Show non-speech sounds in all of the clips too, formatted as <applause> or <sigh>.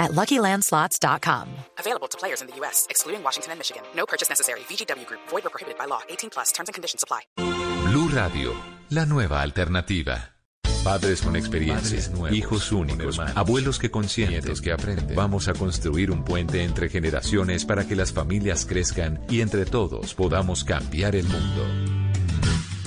at LuckyLandSlots.com. Available to players in the U.S., excluding Washington and Michigan. No purchase necessary. VGW Group. Void or prohibited by law. 18 plus. Terms and conditions apply. Blue Radio, la nueva alternativa. Padres con experiencia, hijos únicos, abuelos que consienten, que aprenden. Vamos a construir un puente entre generaciones para que las familias crezcan y entre todos podamos cambiar el mundo.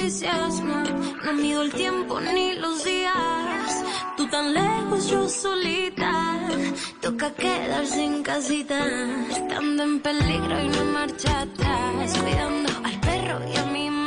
No, no mido el tiempo ni los días. Tú tan lejos, yo solita. Toca quedarse en casita, estando en peligro y no marcha atrás. Cuidando al perro y a mi mamá.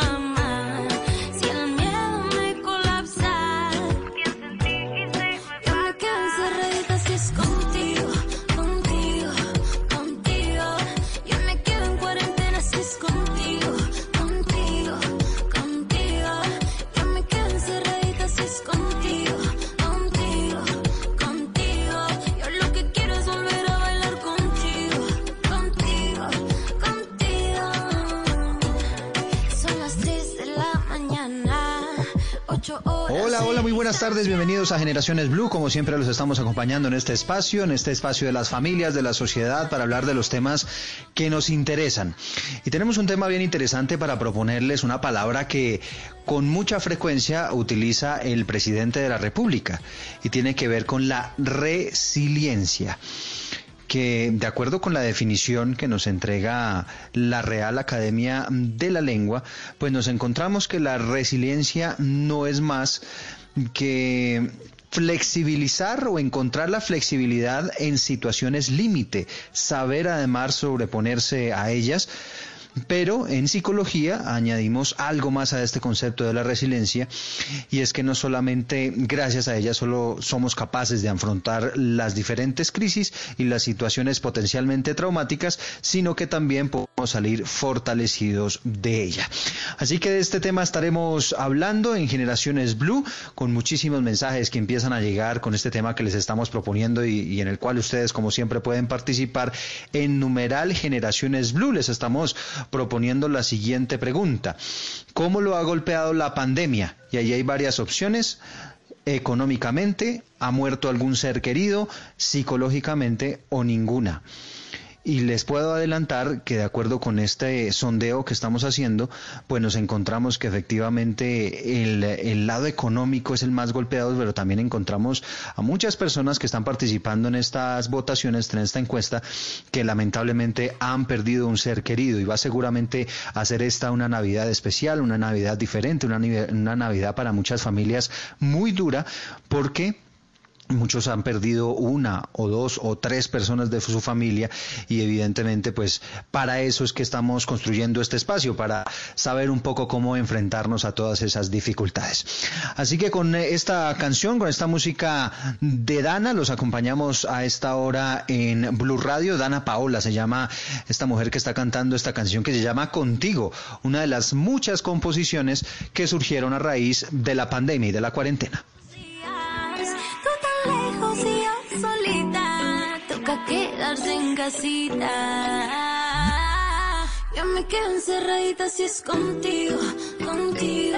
Muy buenas tardes, bienvenidos a Generaciones Blue, como siempre los estamos acompañando en este espacio, en este espacio de las familias, de la sociedad, para hablar de los temas que nos interesan. Y tenemos un tema bien interesante para proponerles una palabra que con mucha frecuencia utiliza el presidente de la República y tiene que ver con la resiliencia que de acuerdo con la definición que nos entrega la Real Academia de la Lengua, pues nos encontramos que la resiliencia no es más que flexibilizar o encontrar la flexibilidad en situaciones límite, saber además sobreponerse a ellas. Pero en psicología añadimos algo más a este concepto de la resiliencia y es que no solamente gracias a ella solo somos capaces de afrontar las diferentes crisis y las situaciones potencialmente traumáticas, sino que también podemos salir fortalecidos de ella. Así que de este tema estaremos hablando en Generaciones Blue con muchísimos mensajes que empiezan a llegar con este tema que les estamos proponiendo y, y en el cual ustedes como siempre pueden participar en numeral Generaciones Blue. Les estamos proponiendo la siguiente pregunta. ¿Cómo lo ha golpeado la pandemia? Y ahí hay varias opciones. Económicamente, ha muerto algún ser querido, psicológicamente o ninguna. Y les puedo adelantar que de acuerdo con este sondeo que estamos haciendo, pues nos encontramos que efectivamente el, el, lado económico es el más golpeado, pero también encontramos a muchas personas que están participando en estas votaciones, en esta encuesta, que lamentablemente han perdido un ser querido y va seguramente a ser esta una Navidad especial, una Navidad diferente, una, una Navidad para muchas familias muy dura, porque Muchos han perdido una o dos o tres personas de su familia y evidentemente pues para eso es que estamos construyendo este espacio, para saber un poco cómo enfrentarnos a todas esas dificultades. Así que con esta canción, con esta música de Dana, los acompañamos a esta hora en Blue Radio. Dana Paola se llama esta mujer que está cantando esta canción que se llama Contigo, una de las muchas composiciones que surgieron a raíz de la pandemia y de la cuarentena. Solita. Toca quedarse en casita. Yo me quedo encerradita si es contigo, contigo.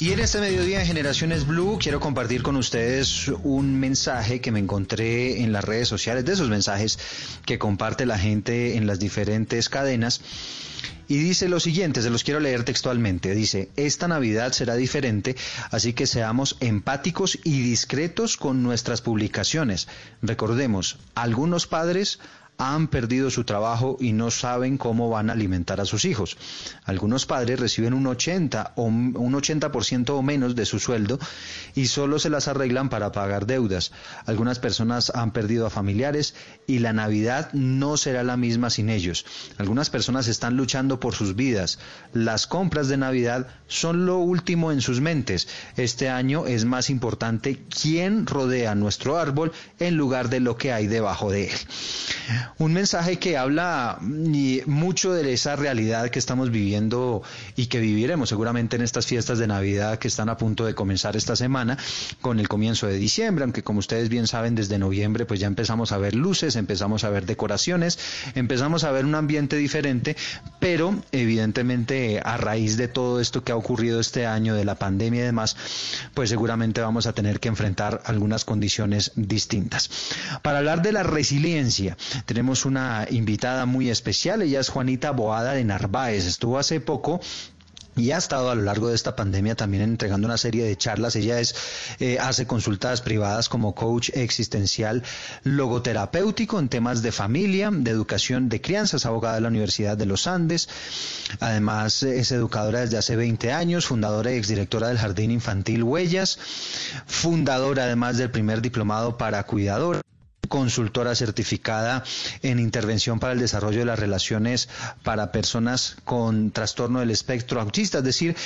Y en este mediodía en Generaciones Blue quiero compartir con ustedes un mensaje que me encontré en las redes sociales, de esos mensajes que comparte la gente en las diferentes cadenas. Y dice lo siguiente, se los quiero leer textualmente. Dice, esta Navidad será diferente, así que seamos empáticos y discretos con nuestras publicaciones. Recordemos, algunos padres han perdido su trabajo y no saben cómo van a alimentar a sus hijos. Algunos padres reciben un 80 o un 80% o menos de su sueldo y solo se las arreglan para pagar deudas. Algunas personas han perdido a familiares y la Navidad no será la misma sin ellos. Algunas personas están luchando por sus vidas. Las compras de Navidad son lo último en sus mentes. Este año es más importante quién rodea nuestro árbol en lugar de lo que hay debajo de él. Un mensaje que habla mucho de esa realidad que estamos viviendo y que viviremos seguramente en estas fiestas de Navidad que están a punto de comenzar esta semana con el comienzo de diciembre, aunque como ustedes bien saben desde noviembre pues ya empezamos a ver luces, empezamos a ver decoraciones, empezamos a ver un ambiente diferente, pero evidentemente a raíz de todo esto que ha ocurrido este año de la pandemia y demás, pues seguramente vamos a tener que enfrentar algunas condiciones distintas. Para hablar de la resiliencia, tenemos una invitada muy especial, ella es Juanita Boada de Narváez, estuvo hace poco y ha estado a lo largo de esta pandemia también entregando una serie de charlas. Ella es eh, hace consultas privadas como coach existencial logoterapéutico en temas de familia, de educación de crianza, es abogada de la Universidad de los Andes. Además es educadora desde hace 20 años, fundadora y exdirectora del Jardín Infantil Huellas, fundadora además del primer diplomado para cuidador consultora certificada en intervención para el desarrollo de las relaciones para personas con trastorno del espectro autista, es decir,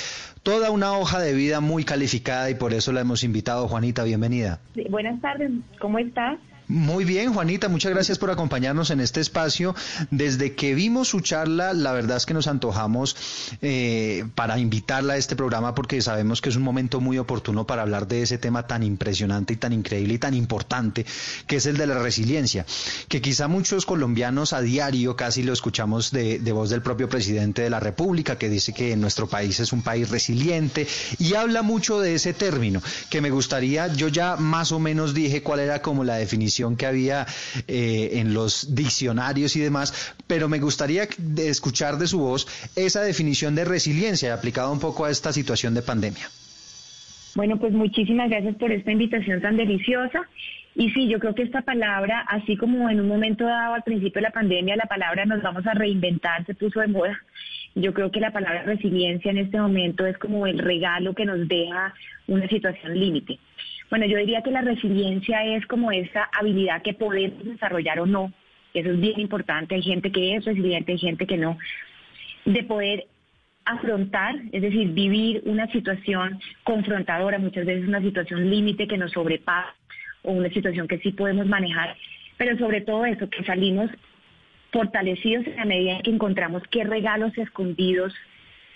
toda una hoja de vida muy calificada y por eso la hemos invitado. Juanita, bienvenida. buenas tardes, ¿cómo estás? Muy bien, Juanita, muchas gracias por acompañarnos en este espacio. Desde que vimos su charla, la verdad es que nos antojamos eh, para invitarla a este programa porque sabemos que es un momento muy oportuno para hablar de ese tema tan impresionante y tan increíble y tan importante que es el de la resiliencia, que quizá muchos colombianos a diario casi lo escuchamos de, de voz del propio presidente de la República que dice que nuestro país es un país resiliente y habla mucho de ese término que me gustaría, yo ya más o menos dije cuál era como la definición que había eh, en los diccionarios y demás, pero me gustaría escuchar de su voz esa definición de resiliencia aplicada un poco a esta situación de pandemia. Bueno, pues muchísimas gracias por esta invitación tan deliciosa. Y sí, yo creo que esta palabra, así como en un momento dado al principio de la pandemia, la palabra nos vamos a reinventar, se puso de moda. Yo creo que la palabra resiliencia en este momento es como el regalo que nos deja una situación límite. Bueno, yo diría que la resiliencia es como esa habilidad que podemos desarrollar o no. Eso es bien importante. Hay gente que es resiliente, hay gente que no. De poder afrontar, es decir, vivir una situación confrontadora, muchas veces una situación límite que nos sobrepasa o una situación que sí podemos manejar, pero sobre todo eso, que salimos fortalecidos en la medida en que encontramos qué regalos escondidos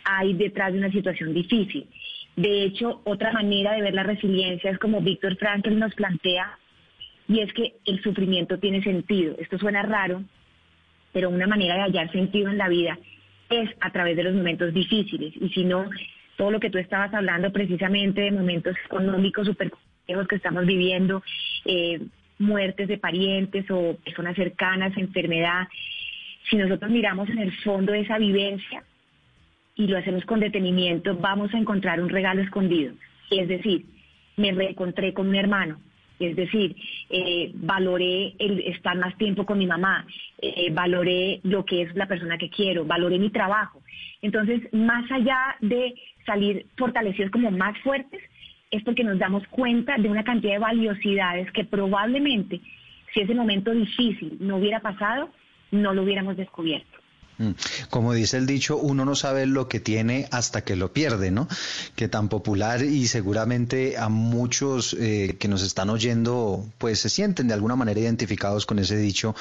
hay detrás de una situación difícil. De hecho, otra manera de ver la resiliencia es como Víctor Frankl nos plantea, y es que el sufrimiento tiene sentido. Esto suena raro, pero una manera de hallar sentido en la vida es a través de los momentos difíciles. Y si no, todo lo que tú estabas hablando precisamente de momentos económicos súper complejos que estamos viviendo, eh, muertes de parientes o personas cercanas, enfermedad, si nosotros miramos en el fondo de esa vivencia, y lo hacemos con detenimiento, vamos a encontrar un regalo escondido. Es decir, me reencontré con un hermano, es decir, eh, valoré el estar más tiempo con mi mamá, eh, valoré lo que es la persona que quiero, valoré mi trabajo. Entonces, más allá de salir fortalecidos como más fuertes, es porque nos damos cuenta de una cantidad de valiosidades que probablemente, si ese momento difícil no hubiera pasado, no lo hubiéramos descubierto. Mm. Como dice el dicho, uno no sabe lo que tiene hasta que lo pierde, ¿no? Que tan popular y seguramente a muchos eh, que nos están oyendo, pues se sienten de alguna manera identificados con ese dicho,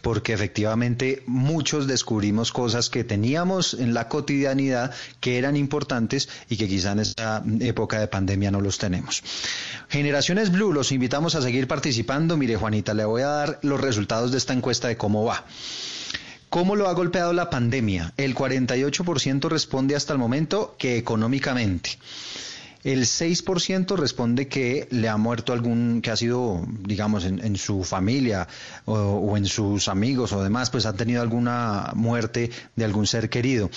porque efectivamente muchos descubrimos cosas que teníamos en la cotidianidad que eran importantes y que quizá en esta época de pandemia no los tenemos. Generaciones Blue, los invitamos a seguir participando. Mire, Juanita, le voy a dar los resultados de esta encuesta de cómo va. ¿Cómo lo ha golpeado la pandemia? El 48% responde hasta el momento que económicamente. El 6% responde que le ha muerto algún, que ha sido, digamos, en, su familia o, en sus amigos o demás, pues ha tenido alguna muerte de algún ser querido.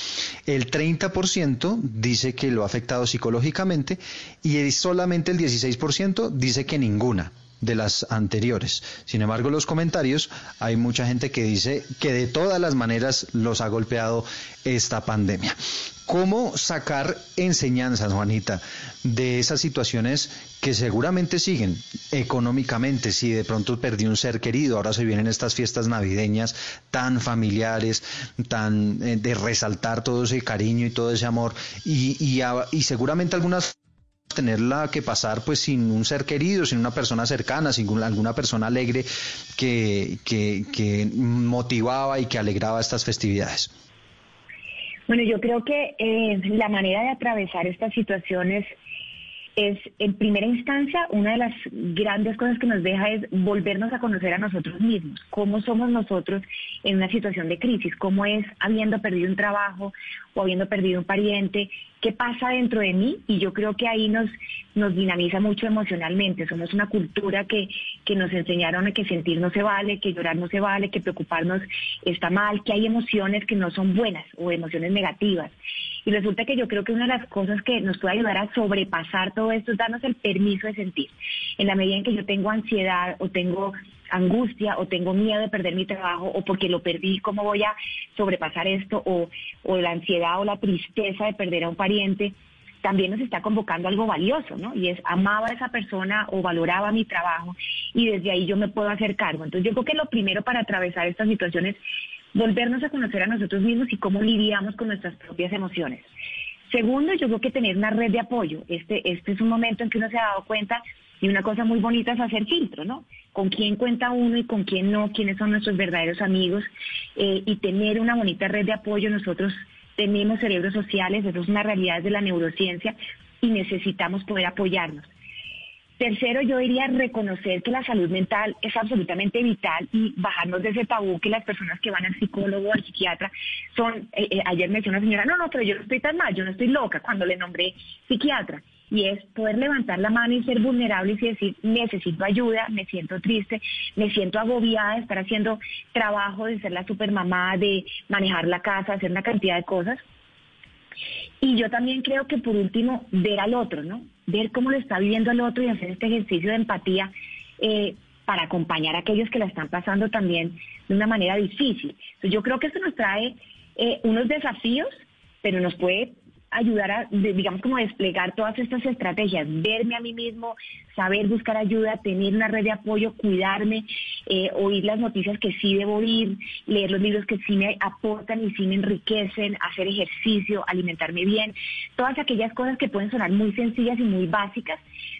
El 30% dice que lo ha afectado psicológicamente y solamente el 16% dice que ninguna de las anteriores. Sin embargo, los comentarios, hay mucha gente que dice que de todas las maneras los ha golpeado esta pandemia. ¿Cómo sacar enseñanzas, Juanita, de esas situaciones que seguramente siguen económicamente? Si de pronto perdí un ser querido, ahora se vienen estas fiestas navideñas tan familiares, tan eh, de resaltar todo ese cariño y todo ese amor, y, y, y seguramente algunas tenerla que pasar pues sin un ser querido, sin una persona cercana, sin alguna persona alegre que, que, motivaba y que alegraba estas festividades. Bueno, yo creo que eh, la manera de atravesar estas situaciones es, en primera instancia, una de las grandes cosas que nos deja es volvernos a conocer a nosotros mismos, cómo somos nosotros en una situación de crisis, cómo es habiendo perdido un trabajo o habiendo perdido un pariente, qué pasa dentro de mí y yo creo que ahí nos, nos dinamiza mucho emocionalmente. Somos una cultura que, que nos enseñaron a que sentir no se vale, que llorar no se vale, que preocuparnos está mal, que hay emociones que no son buenas o emociones negativas. Y resulta que yo creo que una de las cosas que nos puede ayudar a sobrepasar todo esto es darnos el permiso de sentir. En la medida en que yo tengo ansiedad o tengo angustia o tengo miedo de perder mi trabajo o porque lo perdí, ¿cómo voy a sobrepasar esto? O, la ansiedad o la tristeza de perder a un pariente, también nos está convocando algo valioso, ¿no? Y es amaba a esa persona o valoraba mi trabajo y desde ahí yo me puedo hacer cargo. Entonces yo creo que lo primero para atravesar estas situaciones volvernos a conocer a nosotros mismos y cómo lidiamos con nuestras propias emociones. Segundo, yo creo que tener una red de apoyo. Este, este es un momento en que uno se ha dado cuenta y una cosa muy bonita es hacer filtro, ¿no? Con quién cuenta uno y con quién no, quiénes son nuestros verdaderos amigos eh, y tener una bonita red de apoyo. Nosotros tenemos cerebros sociales, eso es una realidad de la neurociencia y necesitamos poder apoyarnos. Tercero, yo diría reconocer que la salud mental es absolutamente vital y bajarnos de ese tabú que las personas que van al psicólogo al psiquiatra son, eh, eh, ayer me decía una señora, no, no, pero yo no estoy tan mal, yo no estoy loca cuando le nombré psiquiatra. Y es poder levantar la mano y ser vulnerables y decir, necesito ayuda, me siento triste, me siento agobiada de estar haciendo trabajo, de ser la supermamá, de manejar la casa, hacer una cantidad de cosas. Y yo también creo que por último, ver al otro, ¿no? Ver cómo lo está viviendo el otro y hacer este ejercicio de empatía eh, para acompañar a aquellos que la están pasando también de una manera difícil. Entonces, yo creo que esto nos trae eh, unos desafíos, pero nos puede ayudar a, digamos, como desplegar todas estas estrategias, verme a mí mismo, saber buscar ayuda, tener una red de apoyo, cuidarme, eh, oír las noticias que sí debo oír, leer los libros que sí me aportan y sí me enriquecen, hacer ejercicio, alimentarme bien, todas aquellas cosas que pueden sonar muy sencillas y muy básicas,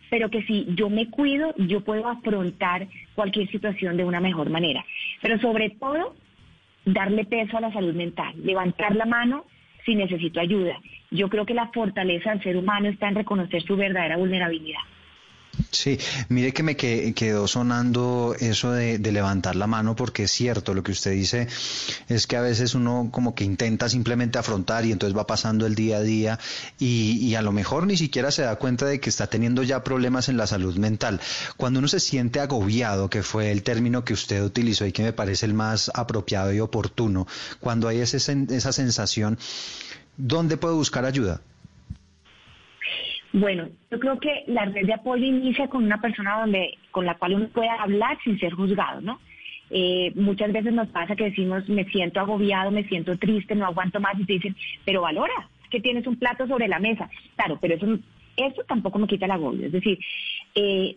pero que si yo me cuido, yo puedo afrontar cualquier situación de una mejor manera. Pero sobre todo, darle peso a la salud mental, levantar la mano si necesito ayuda. Yo creo que la fortaleza del ser humano está en reconocer su verdadera vulnerabilidad. Sí, mire que me quedó sonando eso de, levantar la mano porque es cierto, lo que usted dice es que a veces uno como que intenta simplemente afrontar y entonces va pasando el día a día y, y, a lo mejor ni siquiera se da cuenta de que está teniendo ya problemas en la salud mental. Cuando uno se siente agobiado, que fue el término que usted utilizó y que me parece el más apropiado y oportuno, cuando hay ese, esa sensación, ¿dónde puedo buscar ayuda? Bueno, yo creo que la red de apoyo inicia con una persona donde, con la cual uno pueda hablar sin ser juzgado, ¿no? Eh, muchas veces nos pasa que decimos, me siento agobiado, me siento triste, no aguanto más, y te dicen, pero valora, que tienes un plato sobre la mesa. Claro, pero eso, eso tampoco me quita el agobio. Es decir, eh,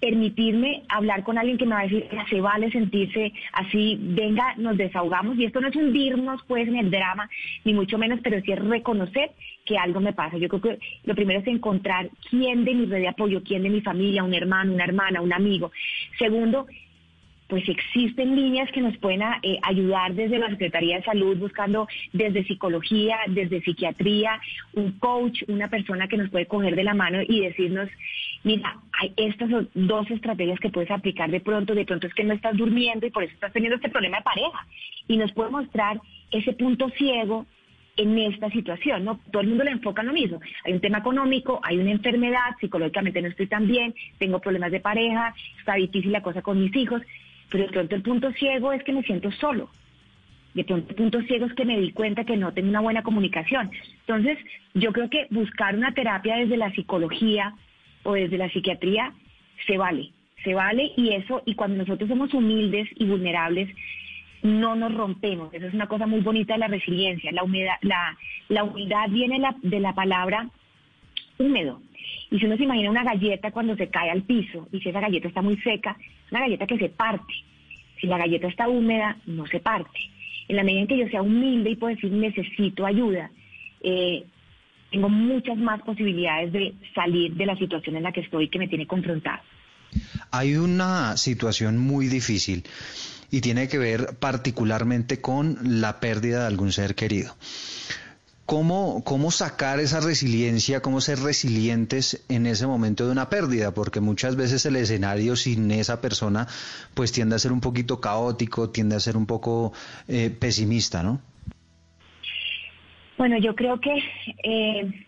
permitirme hablar con alguien que me va a decir, se vale sentirse así, venga, nos desahogamos. Y esto no es hundirnos pues en el drama, ni mucho menos, pero sí es reconocer que algo me pasa. Yo creo que lo primero es encontrar quién de mi red de apoyo, quién de mi familia, un hermano, una hermana, un amigo. Segundo, pues existen líneas que nos pueden eh, ayudar desde la Secretaría de Salud, buscando desde psicología, desde psiquiatría, un coach, una persona que nos puede coger de la mano y decirnos, mira, hay estas dos estrategias que puedes aplicar de pronto, de pronto es que no estás durmiendo y por eso estás teniendo este problema de pareja. Y nos puede mostrar ese punto ciego en esta situación, ¿no? Todo el mundo le enfoca en lo mismo. Hay un tema económico, hay una enfermedad, psicológicamente no estoy tan bien, tengo problemas de pareja, está difícil la cosa con mis hijos, pero de pronto el punto ciego es que me siento solo. De pronto el punto ciego es que me di cuenta que no tengo una buena comunicación. Entonces, yo creo que buscar una terapia desde la psicología o desde la psiquiatría se vale, se vale y eso, y cuando nosotros somos humildes y vulnerables, no nos rompemos. Esa es una cosa muy bonita de la resiliencia. La, humedad, la, la humildad viene de la palabra húmedo. Y si uno se imagina una galleta cuando se cae al piso y si esa galleta está muy seca, una galleta que se parte. Si la galleta está húmeda, no se parte. En la medida en que yo sea humilde y puedo decir necesito ayuda, eh, tengo muchas más posibilidades de salir de la situación en la que estoy que me tiene confrontado. Hay una situación muy difícil y tiene que ver particularmente con la pérdida de algún ser querido. ¿Cómo, ¿Cómo sacar esa resiliencia, cómo ser resilientes en ese momento de una pérdida? Porque muchas veces el escenario sin esa persona pues tiende a ser un poquito caótico, tiende a ser un poco eh, pesimista, ¿no? Bueno, yo creo que eh,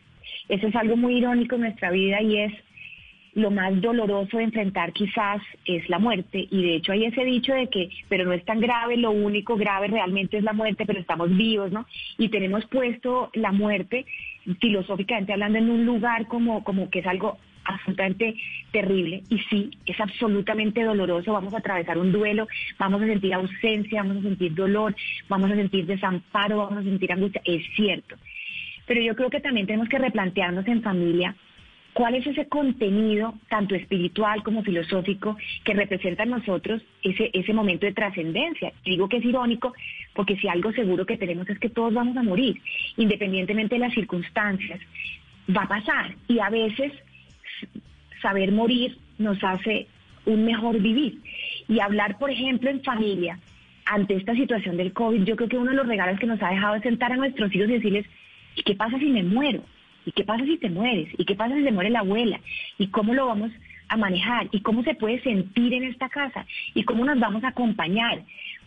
eso es algo muy irónico en nuestra vida y es lo más doloroso de enfrentar quizás es la muerte. Y de hecho hay ese dicho de que, pero no es tan grave, lo único grave realmente es la muerte, pero estamos vivos, ¿no? Y tenemos puesto la muerte, filosóficamente hablando, en un lugar como, como que es algo absolutamente terrible. Y sí, es absolutamente doloroso. Vamos a atravesar un duelo, vamos a sentir ausencia, vamos a sentir dolor, vamos a sentir desamparo, vamos a sentir angustia. Es cierto. Pero yo creo que también tenemos que replantearnos en familia ¿Cuál es ese contenido, tanto espiritual como filosófico, que representa en nosotros ese, ese momento de trascendencia? Digo que es irónico porque si algo seguro que tenemos es que todos vamos a morir, independientemente de las circunstancias, va a pasar. Y a veces saber morir nos hace un mejor vivir. Y hablar, por ejemplo, en familia, ante esta situación del COVID, yo creo que uno de los regalos que nos ha dejado es sentar a nuestros hijos y decirles, ¿y qué pasa si me muero? ¿Y qué pasa si te mueres? ¿Y qué pasa si se muere la abuela? ¿Y cómo lo vamos a manejar? ¿Y cómo se puede sentir en esta casa? ¿Y cómo nos vamos a acompañar?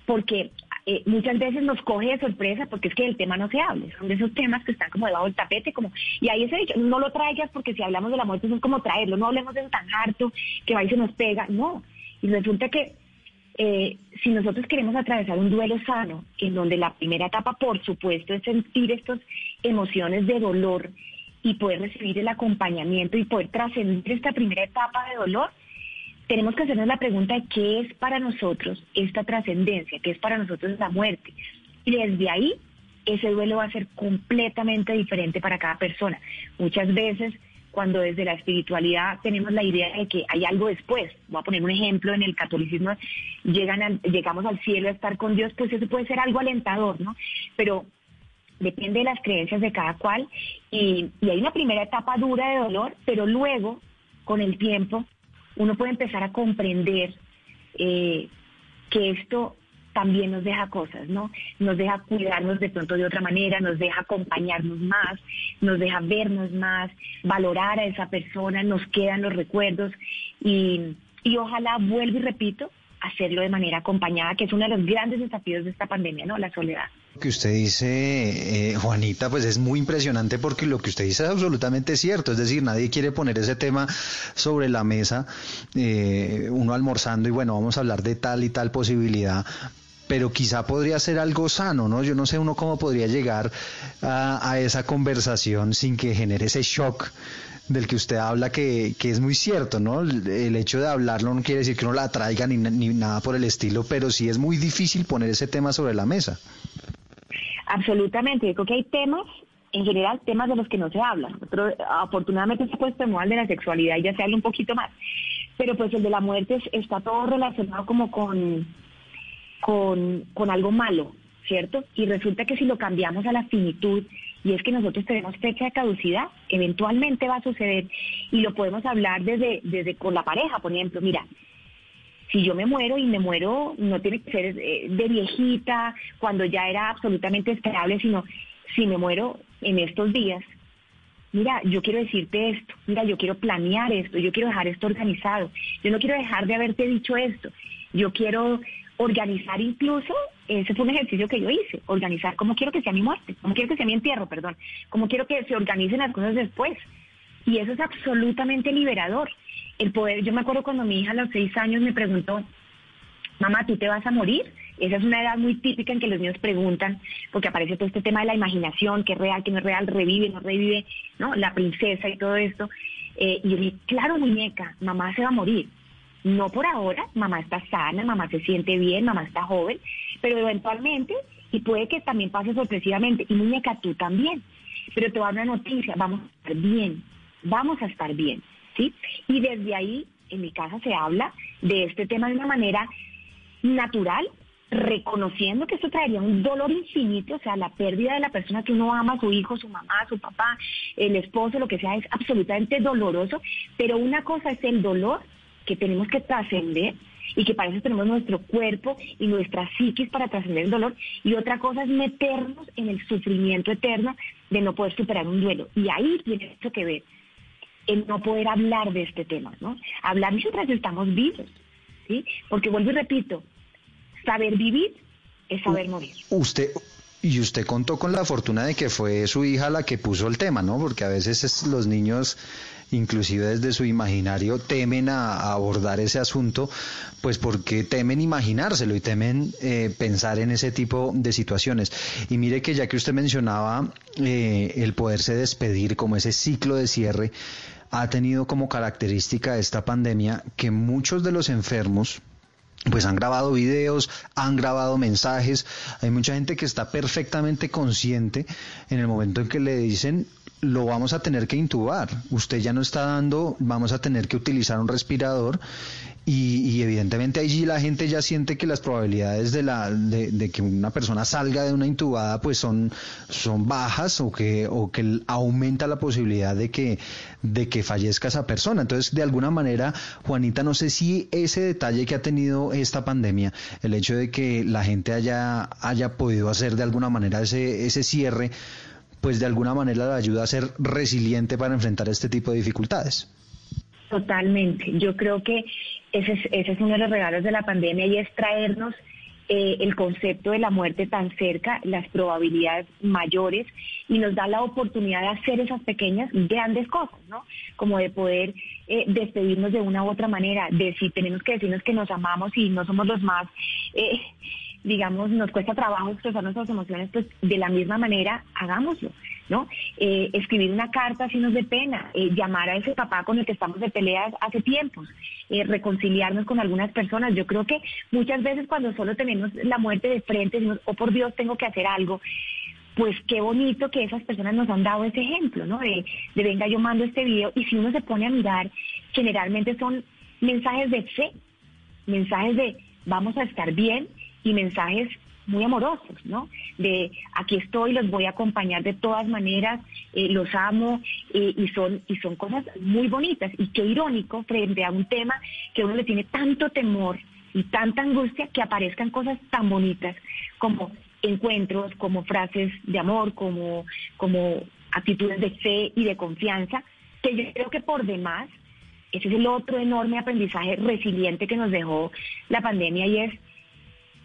Porque eh, muchas veces nos coge de sorpresa porque es que el tema no se hable, son de esos temas que están como debajo del tapete, como y ahí ese dicho, no lo traigas porque si hablamos de la muerte es como traerlo, no hablemos de un tan harto que va y se nos pega, no. Y resulta que eh, si nosotros queremos atravesar un duelo sano, en donde la primera etapa, por supuesto, es sentir estas emociones de dolor y poder recibir el acompañamiento y poder trascender esta primera etapa de dolor, tenemos que hacernos la pregunta de qué es para nosotros esta trascendencia, qué es para nosotros la muerte. Y desde ahí, ese duelo va a ser completamente diferente para cada persona. Muchas veces, cuando desde la espiritualidad tenemos la idea de que hay algo después, voy a poner un ejemplo, en el catolicismo llegan llegamos al cielo a estar con Dios, pues eso puede ser algo alentador, ¿no? Pero depende de las creencias de cada cual y, hay una primera etapa dura de dolor, pero luego, con el tiempo, uno puede empezar a comprender eh, que esto también nos deja cosas, ¿no? Nos deja cuidarnos de pronto de otra manera, nos deja acompañarnos más, nos deja vernos más, valorar a esa persona, nos quedan los recuerdos y, y ojalá, vuelvo y repito, hacerlo de manera acompañada, que es uno de los grandes desafíos de esta pandemia, ¿no? La soledad. Lo que usted dice, eh, Juanita, pues es muy impresionante porque lo que usted dice es absolutamente cierto. Es decir, nadie quiere poner ese tema sobre la mesa, eh, uno almorzando y bueno, vamos a hablar de tal y tal posibilidad, pero quizá podría ser algo sano, ¿no? Yo no sé uno cómo podría llegar a, esa conversación sin que genere ese shock del que usted habla que, que es muy cierto, ¿no? El, hecho de hablarlo no quiere decir que uno la traiga ni nada por el estilo, pero sí es muy difícil poner ese tema sobre la mesa. Absolutamente, yo creo que hay temas, en general, temas de los que no se habla. Pero, afortunadamente se puesto moda de la sexualidad y ya se habla un poquito más. pero pues el de la muerte está todo relacionado como con, con, con algo malo, ¿cierto? Y resulta que si lo cambiamos a la finitud, y es que nosotros tenemos fecha de caducidad, eventualmente va a suceder, y lo podemos hablar desde, desde con la pareja, por ejemplo, mira, si yo me muero y me muero, no tiene que ser eh, de viejita, cuando ya era absolutamente esperable, sino si me muero en estos días, mira, yo quiero decirte esto, mira, yo quiero planear esto, yo quiero dejar esto organizado, yo no quiero dejar de haberte dicho esto, yo quiero organizar incluso, ese fue un ejercicio que yo hice, organizar cómo quiero que sea mi muerte, cómo quiero que sea mi entierro, perdón, cómo quiero que se organicen las cosas después. Y eso es absolutamente liberador. El poder, yo me acuerdo cuando mi hija a los seis años me preguntó, mamá, ¿tú te vas a morir? Esa es una edad muy típica en que los niños preguntan, porque aparece todo este tema de la imaginación, que es real, que no es real, revive, no revive, ¿no? La princesa y todo esto. Eh, y yo dije, claro, muñeca, mamá se va a morir. No por ahora, mamá está sana, mamá se siente bien, mamá está joven, pero eventualmente, y puede que también pase sorpresivamente, y muñeca, tú también. Pero te voy a dar una noticia, vamos a estar bien, vamos a estar bien, ¿sí? Y desde ahí, en mi casa se habla de este tema de una manera natural, reconociendo que esto traería un dolor infinito, o sea, la pérdida de la persona que uno ama, su hijo, su mamá, su papá, el esposo, lo que sea, es absolutamente doloroso, pero una cosa es el dolor que tenemos que trascender y que para eso tenemos nuestro cuerpo y nuestra psiquis para trascender el dolor. Y otra cosa es meternos en el sufrimiento eterno de no poder superar un duelo. Y ahí tiene mucho que ver el no poder hablar de este tema, ¿no? Hablar mientras estamos vivos, ¿sí? Porque vuelvo y repito, saber vivir es saber morir. Usted, y usted contó con la fortuna de que fue su hija la que puso el tema, ¿no? Porque a veces los niños inclusive desde su imaginario temen a, abordar ese asunto, pues porque temen imaginárselo y temen eh, pensar en ese tipo de situaciones. Y mire que ya que usted mencionaba eh, el poderse despedir como ese ciclo de cierre, ha tenido como característica esta pandemia que muchos de los enfermos, pues han grabado videos, han grabado mensajes. Hay mucha gente que está perfectamente consciente en el momento en que le dicen lo vamos a tener que intubar. Usted ya no está dando, vamos a tener que utilizar un respirador y, evidentemente allí la gente ya siente que las probabilidades de, la, de, que una persona salga de una intubada pues son, son bajas o que, o que aumenta la posibilidad de que, de que fallezca esa persona. Entonces, de alguna manera, Juanita, no sé si ese detalle que ha tenido esta pandemia, el hecho de que la gente haya, haya podido hacer de alguna manera ese, ese cierre, pues de alguna manera le ayuda a ser resiliente para enfrentar este tipo de dificultades. Totalmente. Yo creo que ese es, ese es uno de los regalos de la pandemia y es traernos eh, el concepto de la muerte tan cerca, las probabilidades mayores y nos da la oportunidad de hacer esas pequeñas, grandes cosas, ¿no? Como de poder eh, despedirnos de una u otra manera, de si tenemos que decirnos que nos amamos y no somos los más... Eh, digamos, nos cuesta trabajo expresar nuestras emociones, pues de la misma manera hagámoslo, ¿no? Eh, escribir una carta si nos dé pena, eh, llamar a ese papá con el que estamos de peleas hace tiempos, eh, reconciliarnos con algunas personas. Yo creo que muchas veces cuando solo tenemos la muerte de frente, decimos, oh por Dios, tengo que hacer algo, pues qué bonito que esas personas nos han dado ese ejemplo, ¿no? De, de venga, yo mando este video y si uno se pone a mirar, generalmente son mensajes de fe, mensajes de vamos a estar bien, y mensajes muy amorosos, ¿no? De aquí estoy, los voy a acompañar de todas maneras, eh, los amo eh, y son y son cosas muy bonitas y qué irónico frente a un tema que uno le tiene tanto temor y tanta angustia que aparezcan cosas tan bonitas como encuentros, como frases de amor, como como actitudes de fe y de confianza, que yo creo que por demás ese es el otro enorme aprendizaje resiliente que nos dejó la pandemia y es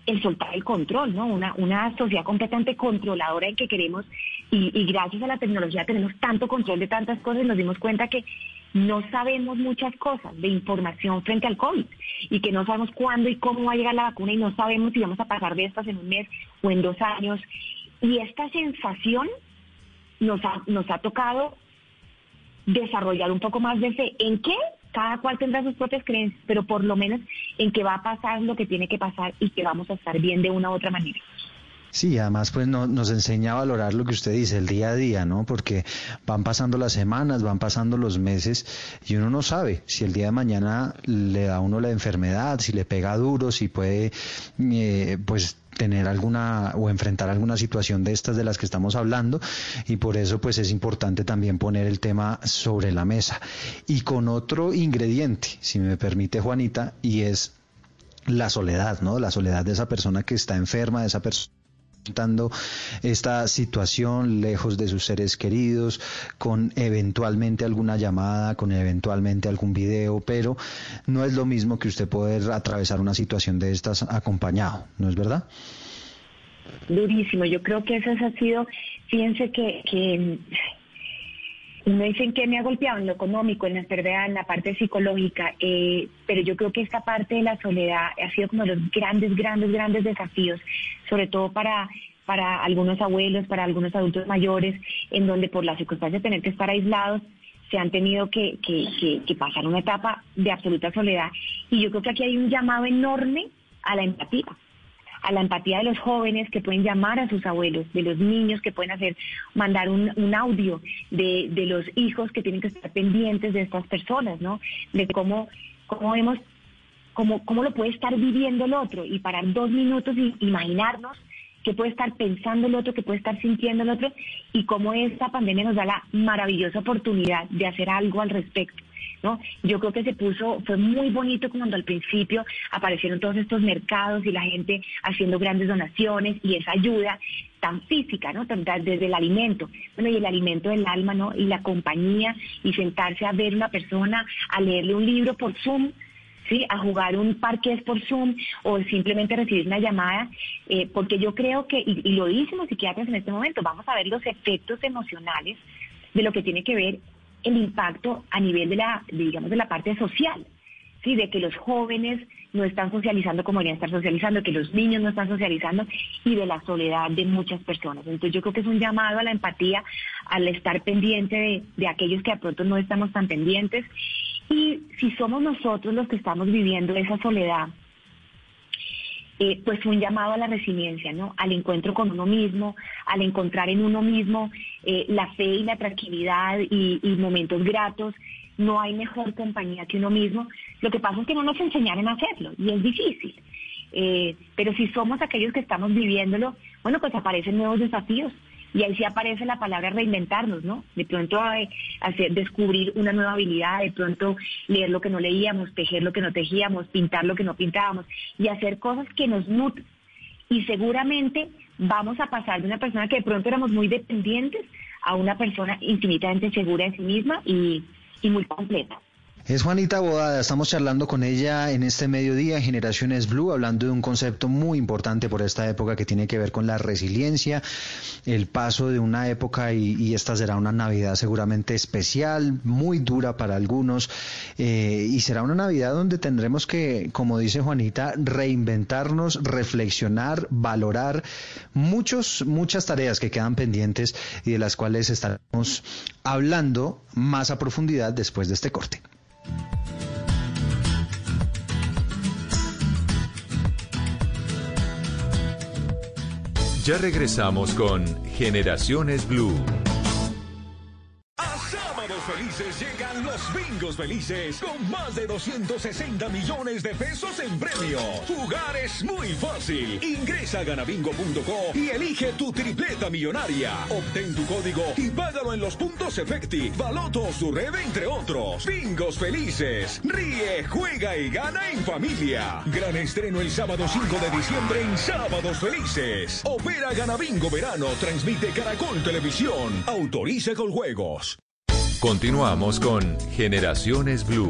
el soltar el control, ¿no? Una, una sociedad completamente controladora en que queremos, y, gracias a la tecnología tenemos tanto control de tantas cosas, nos dimos cuenta que no sabemos muchas cosas de información frente al COVID y que no sabemos cuándo y cómo va a llegar la vacuna y no sabemos si vamos a pasar de estas en un mes o en dos años. Y esta sensación nos ha, nos ha tocado desarrollar un poco más de fe. ¿En qué? Cada cual tendrá sus propias creencias, pero por lo menos en que va a pasar lo que tiene que pasar y que vamos a estar bien de una u otra manera. Sí, además pues no, nos enseña a valorar lo que usted dice, el día a día, ¿no? Porque van pasando las semanas, van pasando los meses y uno no sabe si el día de mañana le da a uno la enfermedad, si le pega duro, si puede eh, pues tener alguna o enfrentar alguna situación de estas de las que estamos hablando y por eso pues es importante también poner el tema sobre la mesa y con otro ingrediente, si me permite Juanita, y es la soledad, ¿no? La soledad de esa persona que está enferma, de esa persona esta situación lejos de sus seres queridos, con eventualmente alguna llamada, con eventualmente algún video, pero no es lo mismo que usted poder atravesar una situación de estas acompañado, ¿no es verdad? Durísimo, yo creo que eso ha sido, fíjense que, que me dicen que me ha golpeado en lo económico, en la enfermedad, en la parte psicológica, eh, pero yo creo que esta parte de la soledad ha sido como los grandes, grandes, grandes desafíos, sobre todo para para algunos abuelos, para algunos adultos mayores, en donde por las circunstancias de tener que estar aislados, se han tenido que, que pasar una etapa de absoluta soledad. Y yo creo que aquí hay un llamado enorme a la empatía a la empatía de los jóvenes que pueden llamar a sus abuelos, de los niños que pueden hacer, mandar un, un audio, de, de, los hijos que tienen que estar pendientes de estas personas, ¿no? De cómo, cómo hemos, cómo, cómo lo puede estar viviendo el otro y parar dos minutos y imaginarnos qué puede estar pensando el otro, qué puede estar sintiendo el otro y cómo esta pandemia nos da la maravillosa oportunidad de hacer algo al respecto. ¿No? Yo creo que se puso, fue muy bonito cuando al principio aparecieron todos estos mercados y la gente haciendo grandes donaciones y esa ayuda tan física, ¿no? Desde el alimento, bueno, y el alimento del alma, ¿no? Y la compañía y sentarse a ver una persona, a leerle un libro por Zoom, ¿sí? A jugar un parque por Zoom o simplemente recibir una llamada, eh, porque yo creo que, y, y lo dicen los psiquiatras en este momento, vamos a ver los efectos emocionales de lo que tiene que ver el impacto a nivel de la, digamos, de la parte social, ¿sí? de que los jóvenes no están socializando como deberían estar socializando, que los niños no están socializando y de la soledad de muchas personas. Entonces yo creo que es un llamado a la empatía, al estar pendiente de, de aquellos que de pronto no estamos tan pendientes. Y si somos nosotros los que estamos viviendo esa soledad, eh, pues un llamado a la resiliencia, ¿no? Al encuentro con uno mismo, al encontrar en uno mismo eh, la fe y la tranquilidad y, momentos gratos. No hay mejor compañía que uno mismo. Lo que pasa es que no nos enseñaron a hacerlo y es difícil. Eh, pero si somos aquellos que estamos viviéndolo, bueno, pues aparecen nuevos desafíos. Y ahí sí aparece la palabra reinventarnos, ¿no? De pronto hacer, descubrir una nueva habilidad, de pronto leer lo que no leíamos, tejer lo que no tejíamos, pintar lo que no pintábamos y hacer cosas que nos nutren. Y seguramente vamos a pasar de una persona que de pronto éramos muy dependientes a una persona infinitamente segura de sí misma y muy completa. Es Juanita Bodada, estamos charlando con ella en este mediodía, Generaciones Blue, hablando de un concepto muy importante por esta época que tiene que ver con la resiliencia, el paso de una época y, esta será una Navidad seguramente especial, muy dura para algunos, eh, y será una Navidad donde tendremos que, como dice Juanita, reinventarnos, reflexionar, valorar muchos, muchas tareas que quedan pendientes y de las cuales estaremos hablando más a profundidad después de este corte. Ya regresamos con Generaciones Blue. Bingos felices con más de 260 millones de pesos en premio. Jugar es muy fácil. Ingresa a ganabingo.co y elige tu tripleta millonaria. Obtén tu código y págalo en los puntos Efecti, Baloto su red, entre otros. Bingos felices. Ríe, juega y gana en familia. Gran estreno el sábado 5 de diciembre en Sábados Felices. Opera Ganabingo Verano. Transmite Caracol Televisión. Autoriza con juegos. Continuamos con Generaciones Blue.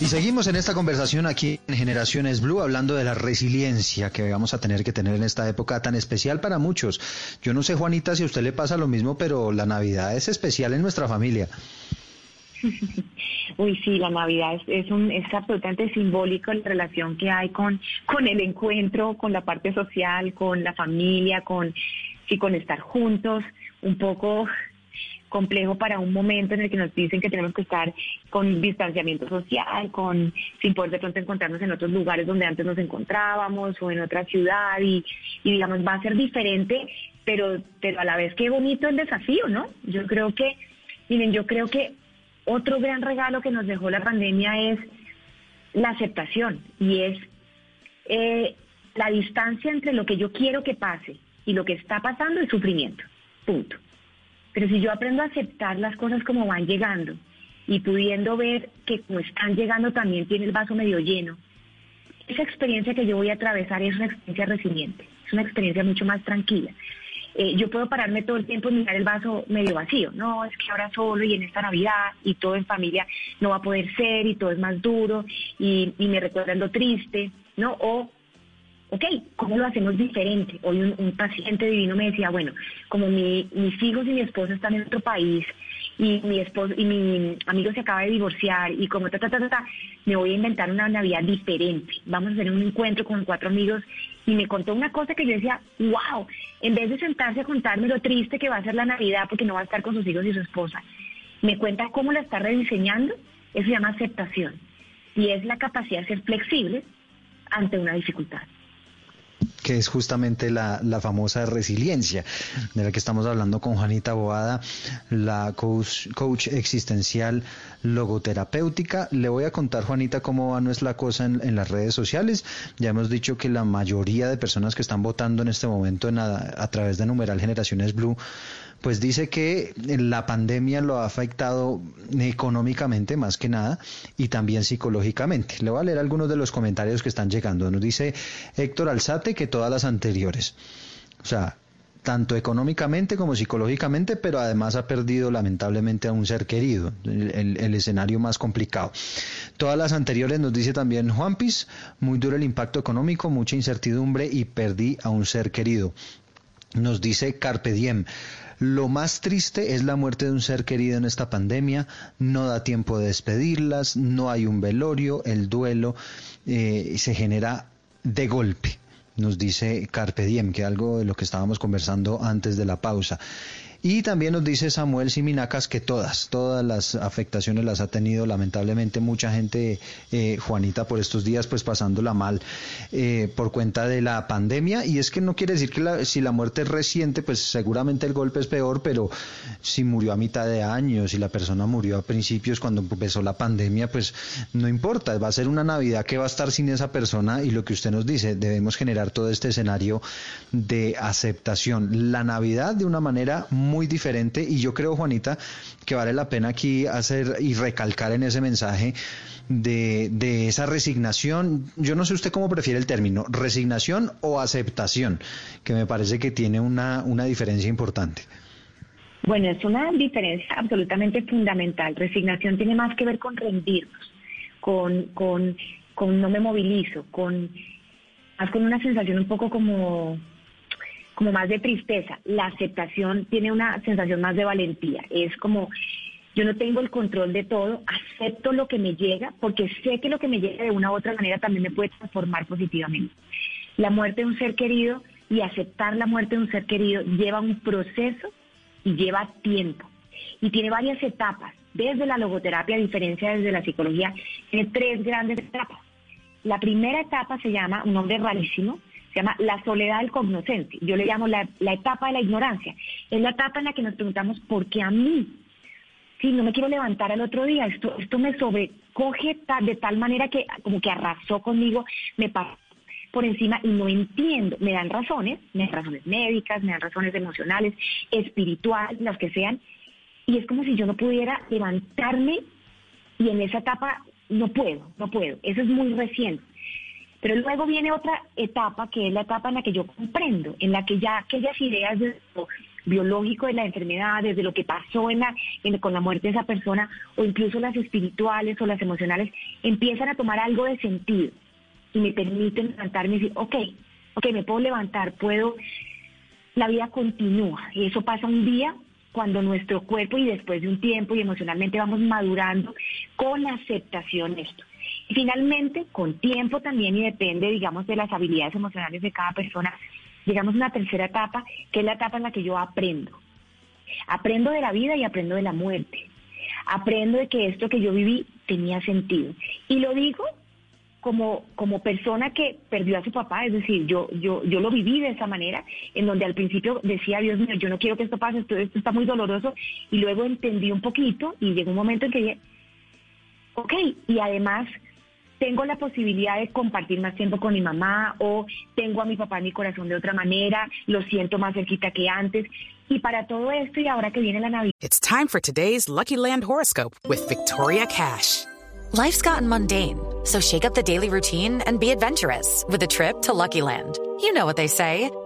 Y seguimos en esta conversación aquí en Generaciones Blue hablando de la resiliencia que vamos a tener que tener en esta época tan especial para muchos. Yo no sé, Juanita, si a usted le pasa lo mismo, pero la Navidad es especial en nuestra familia. <laughs> Uy, sí, la Navidad es, un, es absolutamente simbólico la relación que hay con, con el encuentro, con la parte social, con la familia, con, sí, con estar juntos, un poco complejo para un momento en el que nos dicen que tenemos que estar con distanciamiento social, con sin poder de pronto encontrarnos en otros lugares donde antes nos encontrábamos o en otra ciudad y, y digamos va a ser diferente, pero, pero a la vez qué bonito el desafío, ¿no? Yo creo que, miren, yo creo que otro gran regalo que nos dejó la pandemia es la aceptación y es eh, la distancia entre lo que yo quiero que pase y lo que está pasando es sufrimiento. Punto. Pero si yo aprendo a aceptar las cosas como van llegando y pudiendo ver que como están llegando también tiene el vaso medio lleno, esa experiencia que yo voy a atravesar es una experiencia resiliente, es una experiencia mucho más tranquila. Eh, yo puedo pararme todo el tiempo y mirar el vaso medio vacío. No, es que ahora solo y en esta Navidad y todo en familia no va a poder ser y todo es más duro y, me recuerda lo triste, ¿no? O ok, ¿cómo lo hacemos diferente? Hoy un, paciente divino me decía, bueno, como mis hijos y mi esposo están en otro país y mi esposo y mi amigo se acaba de divorciar y como ta, ta, ta, ta, ta, me voy a inventar una Navidad diferente. Vamos a hacer un encuentro con cuatro amigos y me contó una cosa que yo decía, wow, en vez de sentarse a contarme lo triste que va a ser la Navidad porque no va a estar con sus hijos y su esposa, me cuenta cómo la está rediseñando, eso se llama aceptación y es la capacidad de ser flexible ante una dificultad que es justamente la, famosa resiliencia de la que estamos hablando con Juanita Boada, la coach, coach existencial logoterapéutica. Le voy a contar, Juanita, cómo va nuestra cosa en, las redes sociales. Ya hemos dicho que la mayoría de personas que están votando en este momento en a través de numeral Generaciones Blue pues dice que la pandemia lo ha afectado económicamente más que nada y también psicológicamente. Le voy a leer algunos de los comentarios que están llegando. Nos dice Héctor Alzate que todas las anteriores. O sea, tanto económicamente como psicológicamente, pero además ha perdido lamentablemente a un ser querido, el, escenario más complicado. Todas las anteriores nos dice también Juan Pis, muy duro el impacto económico, mucha incertidumbre y perdí a un ser querido. Nos dice Carpe Diem, lo más triste es la muerte de un ser querido en esta pandemia, no da tiempo de despedirlas, no hay un velorio, el duelo eh, se genera de golpe nos dice Carpe Diem, que algo de lo que estábamos conversando antes de la pausa. Y también nos dice Samuel Siminacas que todas, todas las afectaciones las ha tenido lamentablemente mucha gente, eh, Juanita, por estos días pues pasándola mal eh, por cuenta de la pandemia. Y es que no quiere decir que si la muerte es reciente, pues seguramente el golpe es peor, pero si murió a mitad de año, si la persona murió a principios cuando empezó la pandemia, pues no importa, va a ser una Navidad que va a estar sin esa persona y lo que usted nos dice, debemos generar todo este escenario de aceptación. La Navidad de una manera muy muy diferente y yo creo, Juanita, que vale la pena aquí hacer y recalcar en ese mensaje de, de esa resignación. Yo no sé usted cómo prefiere el término, resignación o aceptación, que me parece que tiene una, una diferencia importante. Bueno, es una diferencia absolutamente fundamental. Resignación tiene más que ver con rendirnos, con, con, con no me movilizo, con más con una sensación un poco como como más de tristeza. La aceptación tiene una sensación más de valentía. Es como, yo no tengo el control de todo, acepto lo que me llega, porque sé que lo que me llega de una u otra manera también me puede transformar positivamente. La muerte de un ser querido y aceptar la muerte de un ser querido lleva un proceso y lleva tiempo. Y tiene varias etapas. Desde la logoterapia, a diferencia desde la psicología, tiene tres grandes etapas. La primera etapa se llama, un nombre rarísimo, se llama la soledad del cognoscente. Yo le llamo la, etapa de la ignorancia. Es la etapa en la que nos preguntamos por qué a mí. Si no me quiero levantar al otro día, esto, esto me sobrecoge de tal manera que como que arrasó conmigo, me pasó por encima y no entiendo. Me dan razones, me dan razones médicas, me dan razones emocionales, espirituales, las que sean, y es como si yo no pudiera levantarme y en esa etapa no puedo, no puedo. Eso es muy reciente. Pero luego viene otra etapa, que es la etapa en la que yo comprendo, en la que ya aquellas ideas de lo biológico de la enfermedad, desde lo que pasó con la muerte de esa persona, o incluso las espirituales o las emocionales, empiezan a tomar algo de sentido y me permiten levantarme y decir, ok, ok, me puedo levantar, puedo, la vida continúa. Y eso pasa un día cuando nuestro cuerpo y después de un tiempo y emocionalmente vamos madurando con la aceptación esto. Y finalmente, con tiempo también y depende, digamos, de las habilidades emocionales de cada persona, llegamos a una tercera etapa, que es la etapa en la que yo aprendo. Aprendo de la vida y aprendo de la muerte. Aprendo de que esto que yo viví tenía sentido. Y lo digo como, como persona que perdió a su papá, es decir, yo, yo, yo lo viví de esa manera, en donde al principio decía, Dios mío, yo no quiero que esto pase, esto, esto está muy doloroso, y luego entendí un poquito y llegó un momento en que dije, ok, y además tengo la posibilidad de compartir más tiempo con mi mamá o tengo a mi papá en mi corazón de otra manera, lo siento más cerquita que antes. Y para todo esto y ahora que viene la Navidad. It's time for today's Lucky Land horoscope with Victoria Cash. Life's gotten mundane, so shake up the daily routine and be adventurous with a trip to Lucky Land. You know what they say.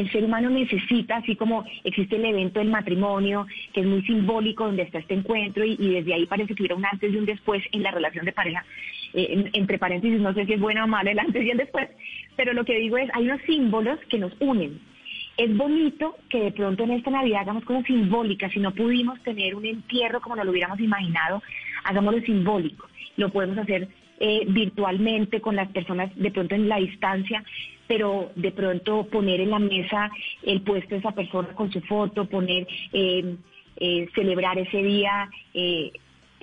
el ser humano necesita, así como existe el evento del matrimonio, que es muy simbólico, donde está este encuentro y, desde ahí parece que hubiera un antes y un después en la relación de pareja. Eh, entre paréntesis, no sé si es bueno o malo el antes y el después, pero lo que digo es, hay unos símbolos que nos unen. Es bonito que de pronto en esta Navidad hagamos cosas simbólicas. Si no pudimos tener un entierro como nos lo hubiéramos imaginado, hagámoslo simbólico. Lo podemos hacer eh, virtualmente con las personas de pronto en la distancia, pero de pronto poner en la mesa el puesto de esa persona con su foto, poner, eh, eh, celebrar ese día.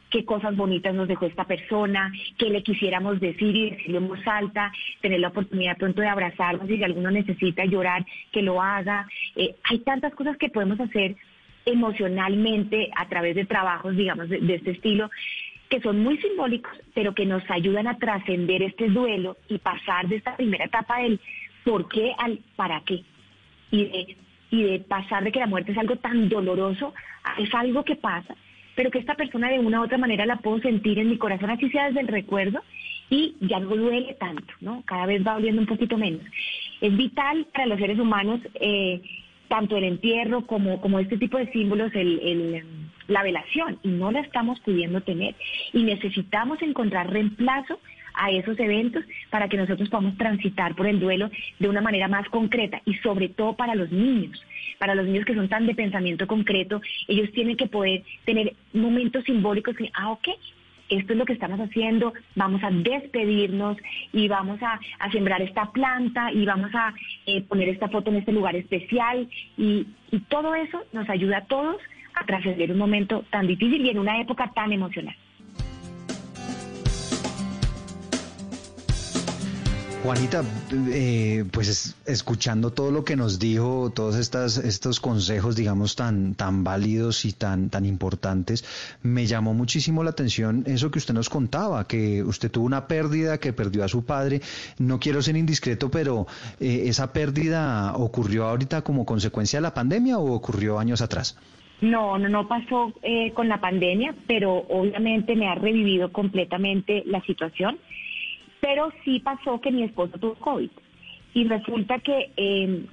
qué cosas bonitas nos dejó esta persona, qué le quisiéramos decir y decirlo en voz alta, tener la oportunidad pronto de abrazarnos y si alguno necesita llorar, que lo haga. hay tantas cosas que podemos hacer emocionalmente a través de trabajos, digamos, de este estilo, que son muy simbólicos, pero que nos ayudan a trascender este duelo y pasar de esta primera etapa del por qué al para qué. Y de, pasar de que la muerte es algo tan doloroso, es algo que pasa, pero que esta persona de una u otra manera la puedo sentir en mi corazón, así sea desde el recuerdo, y ya no duele tanto, ¿no? Cada vez va doliendo un poquito menos. Es vital para los seres humanos eh, tanto el entierro como, como este tipo de símbolos, el, la velación, y no la estamos pudiendo tener. Y necesitamos encontrar reemplazo a esos eventos para que nosotros podamos transitar por el duelo de una manera más concreta y sobre todo para los niños. Para los niños que son tan de pensamiento concreto, ellos tienen que poder tener momentos simbólicos que, ah, ok, esto es lo que estamos haciendo, vamos a despedirnos y vamos a, sembrar esta planta y vamos a eh, poner esta foto en este lugar especial y, y todo eso nos ayuda a todos a trascender un momento tan difícil y en una época tan emocional. Juanita, eh, pues escuchando todo lo que nos dijo, todos estas, estos consejos, digamos, tan, tan válidos y tan, tan importantes, me llamó muchísimo la atención eso que usted nos contaba, que usted tuvo una pérdida, que perdió a su padre. No quiero ser indiscreto, pero eh, ¿esa pérdida ocurrió ahorita como consecuencia de la pandemia o ocurrió años atrás? No, no, no pasó eh, con la pandemia, pero obviamente me ha revivido completamente la situación. Pero sí pasó que mi esposo tuvo COVID. Y resulta que eh,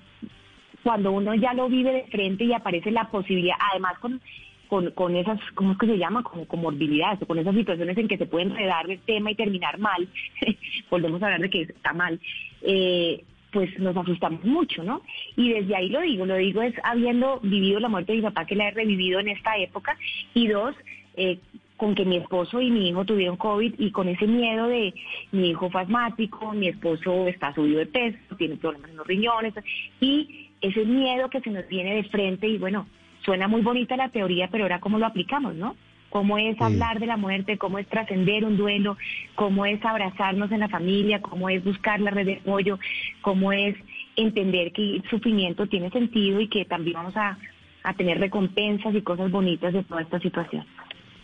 cuando uno ya lo vive de frente y aparece la posibilidad, además con, con, con esas, ¿cómo es que se llama? Como comorbilidades, o con esas situaciones en que se puede enredar el tema y terminar mal, <laughs> volvemos a hablar de que está mal, eh, pues nos asustamos mucho, ¿no? Y desde ahí lo digo, lo digo es habiendo vivido la muerte de mi papá, que la he revivido en esta época, y dos, eh, con que mi esposo y mi hijo tuvieron COVID y con ese miedo de mi hijo fue asmático, mi esposo está subido de peso, tiene problemas en los riñones y ese miedo que se nos viene de frente y bueno, suena muy bonita la teoría, pero ahora cómo lo aplicamos, ¿no? Cómo es hablar de la muerte, cómo es trascender un duelo, cómo es abrazarnos en la familia, cómo es buscar la red de apoyo, cómo es entender que el sufrimiento tiene sentido y que también vamos a, a tener recompensas y cosas bonitas de toda esta situación.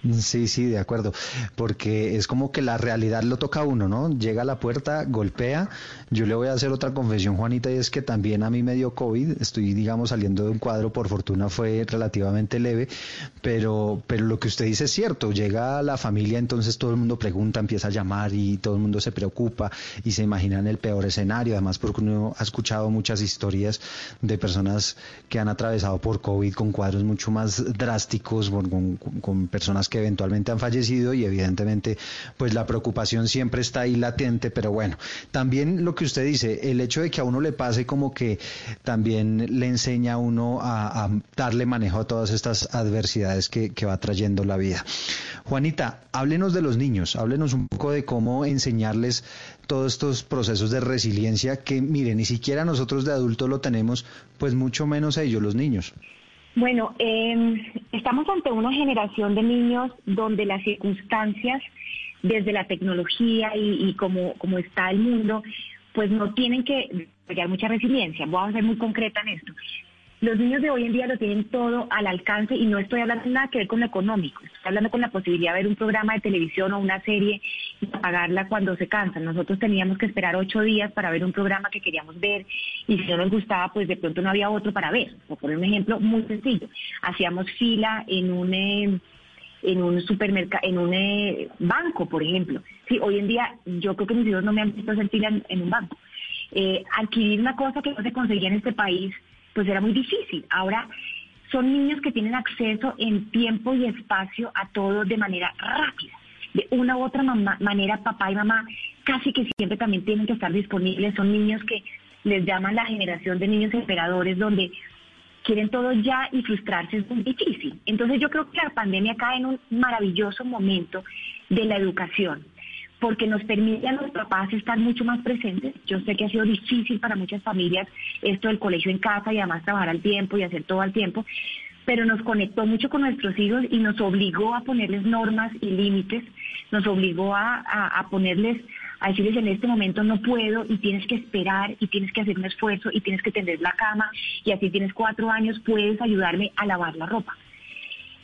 Sí, sí, de acuerdo, porque es como que la realidad lo toca a uno, ¿no? Llega a la puerta, golpea. Yo le voy a hacer otra confesión, Juanita, y es que también a mí me dio COVID. Estoy, digamos, saliendo de un cuadro, por fortuna fue relativamente leve, pero, pero lo que usted dice es cierto. Llega la familia, entonces todo el mundo pregunta, empieza a llamar y todo el mundo se preocupa y se imagina en el peor escenario. Además, porque uno ha escuchado muchas historias de personas que han atravesado por COVID con cuadros mucho más drásticos, con, con personas que eventualmente han fallecido y evidentemente pues la preocupación siempre está ahí latente, pero bueno, también lo que usted dice, el hecho de que a uno le pase como que también le enseña a uno a, darle manejo a todas estas adversidades que, que va trayendo la vida. Juanita, háblenos de los niños, háblenos un poco de cómo enseñarles todos estos procesos de resiliencia que, mire, ni siquiera nosotros de adultos lo tenemos, pues mucho menos ellos, los niños. Bueno, eh, estamos ante una generación de niños donde las circunstancias, desde la tecnología y, como, como está el mundo, pues no tienen que desarrollar mucha resiliencia. Voy a ser muy concreta en esto. Los niños de hoy en día lo tienen todo al alcance y no estoy hablando nada que ver con lo económico, estoy hablando con la posibilidad de ver un programa de televisión o una serie y pagarla cuando se cansan. Nosotros teníamos que esperar ocho días para ver un programa que queríamos ver y si no nos gustaba, pues de pronto no había otro para ver. Por poner un ejemplo muy sencillo, hacíamos fila en un... Eh, en un supermercado, en un eh, banco, por ejemplo. Sí, hoy en día yo creo que mis hijos no me han visto hacer fila en, un banco. Eh, adquirir una cosa que no se conseguía en este país pues era muy difícil. Ahora son niños que tienen acceso en tiempo y espacio a todo de manera rápida. De una u otra manera, papá y mamá casi que siempre también tienen que estar disponibles. Son niños que les llaman la generación de niños esperadores, donde quieren todo ya y frustrarse es muy difícil. Entonces yo creo que la pandemia cae en un maravilloso momento de la educación porque nos permite a los papás estar mucho más presentes. Yo sé que ha sido difícil para muchas familias esto del colegio en casa y además trabajar al tiempo y hacer todo al tiempo, pero nos conectó mucho con nuestros hijos y nos obligó a ponerles normas y límites, nos obligó a, ponerles, a decirles en este momento no puedo y tienes que esperar y tienes que hacer un esfuerzo y tienes que tender la cama y así tienes cuatro años, puedes ayudarme a lavar la ropa.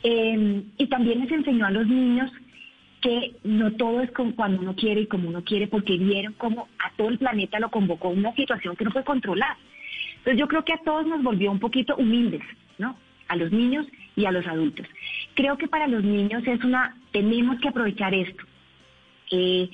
Eh, y también les enseñó a los niños que no todo es con cuando uno quiere y como uno quiere, porque vieron cómo a todo el planeta lo convocó una situación que no puede controlar. Entonces yo creo que a todos nos volvió un poquito humildes, ¿no? A los niños y a los adultos. Creo que para los niños es una, tenemos que aprovechar esto. Eh,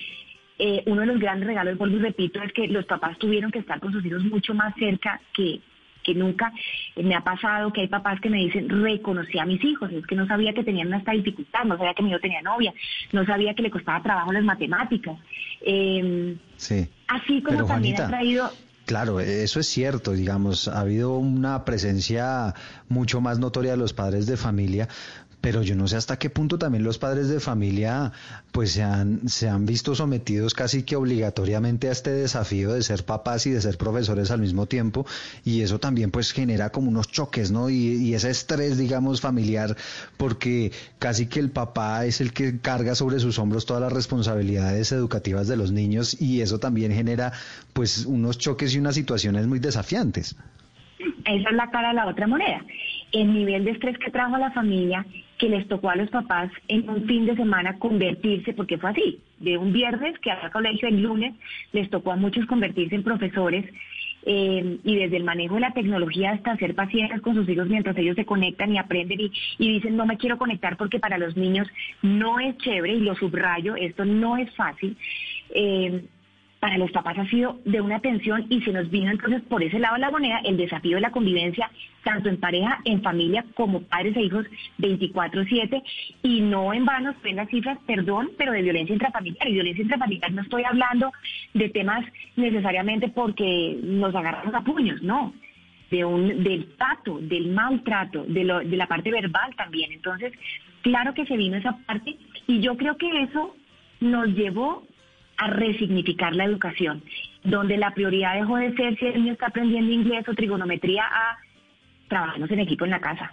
eh, uno de los grandes regalos, vuelvo y repito, es que los papás tuvieron que estar con sus hijos mucho más cerca que, que nunca me ha pasado que hay papás que me dicen, reconocí a mis hijos, es que no sabía que tenían esta dificultad, no sabía que mi hijo tenía novia, no sabía que le costaba trabajo las matemáticas. Eh, sí. Así como también ha traído... Claro, eso es cierto, digamos, ha habido una presencia mucho más notoria de los padres de familia, pero yo no sé hasta qué punto también los padres de familia pues se han, se han visto sometidos casi que obligatoriamente a este desafío de ser papás y de ser profesores al mismo tiempo y eso también pues genera como unos choques, ¿no? Y, y ese estrés, digamos, familiar porque casi que el papá es el que carga sobre sus hombros todas las responsabilidades educativas de los niños y eso también genera pues unos choques y unas situaciones muy desafiantes. Esa es la cara de la otra moneda. El nivel de estrés que trajo a la familia que les tocó a los papás en un fin de semana convertirse, porque fue así, de un viernes que al colegio el lunes, les tocó a muchos convertirse en profesores eh, y desde el manejo de la tecnología hasta ser pacientes con sus hijos mientras ellos se conectan y aprenden y, dicen no me quiero conectar porque para los niños no es chévere y lo subrayo, esto no es fácil. Eh, para los papás ha sido de una tensión y se nos vino entonces por ese lado de la moneda el desafío de la convivencia, tanto en pareja, en familia, como padres e hijos 24/7 y no en vano ven las cifras, perdón, pero de violencia intrafamiliar. Y violencia intrafamiliar no estoy hablando de temas necesariamente porque nos agarramos a puños, no. De un, del trato, del maltrato, de, lo, de la parte verbal también. Entonces, claro que se vino esa parte y yo creo que eso nos llevó a resignificar la educación, donde la prioridad dejó de ser si el niño está aprendiendo inglés o trigonometría a trabajamos en equipo en la casa.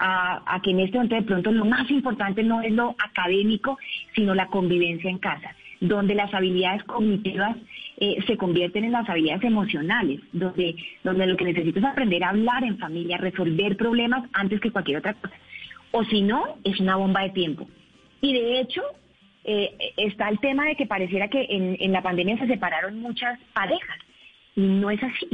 A, que en este momento de pronto lo más importante no es lo académico, sino la convivencia en casa, donde las habilidades cognitivas eh, se convierten en las habilidades emocionales, donde, donde lo que necesito es aprender a hablar en familia, resolver problemas antes que cualquier otra cosa. O si no, es una bomba de tiempo. Y de hecho, eh, está el tema de que pareciera que en, la pandemia se separaron muchas parejas. Y no es así.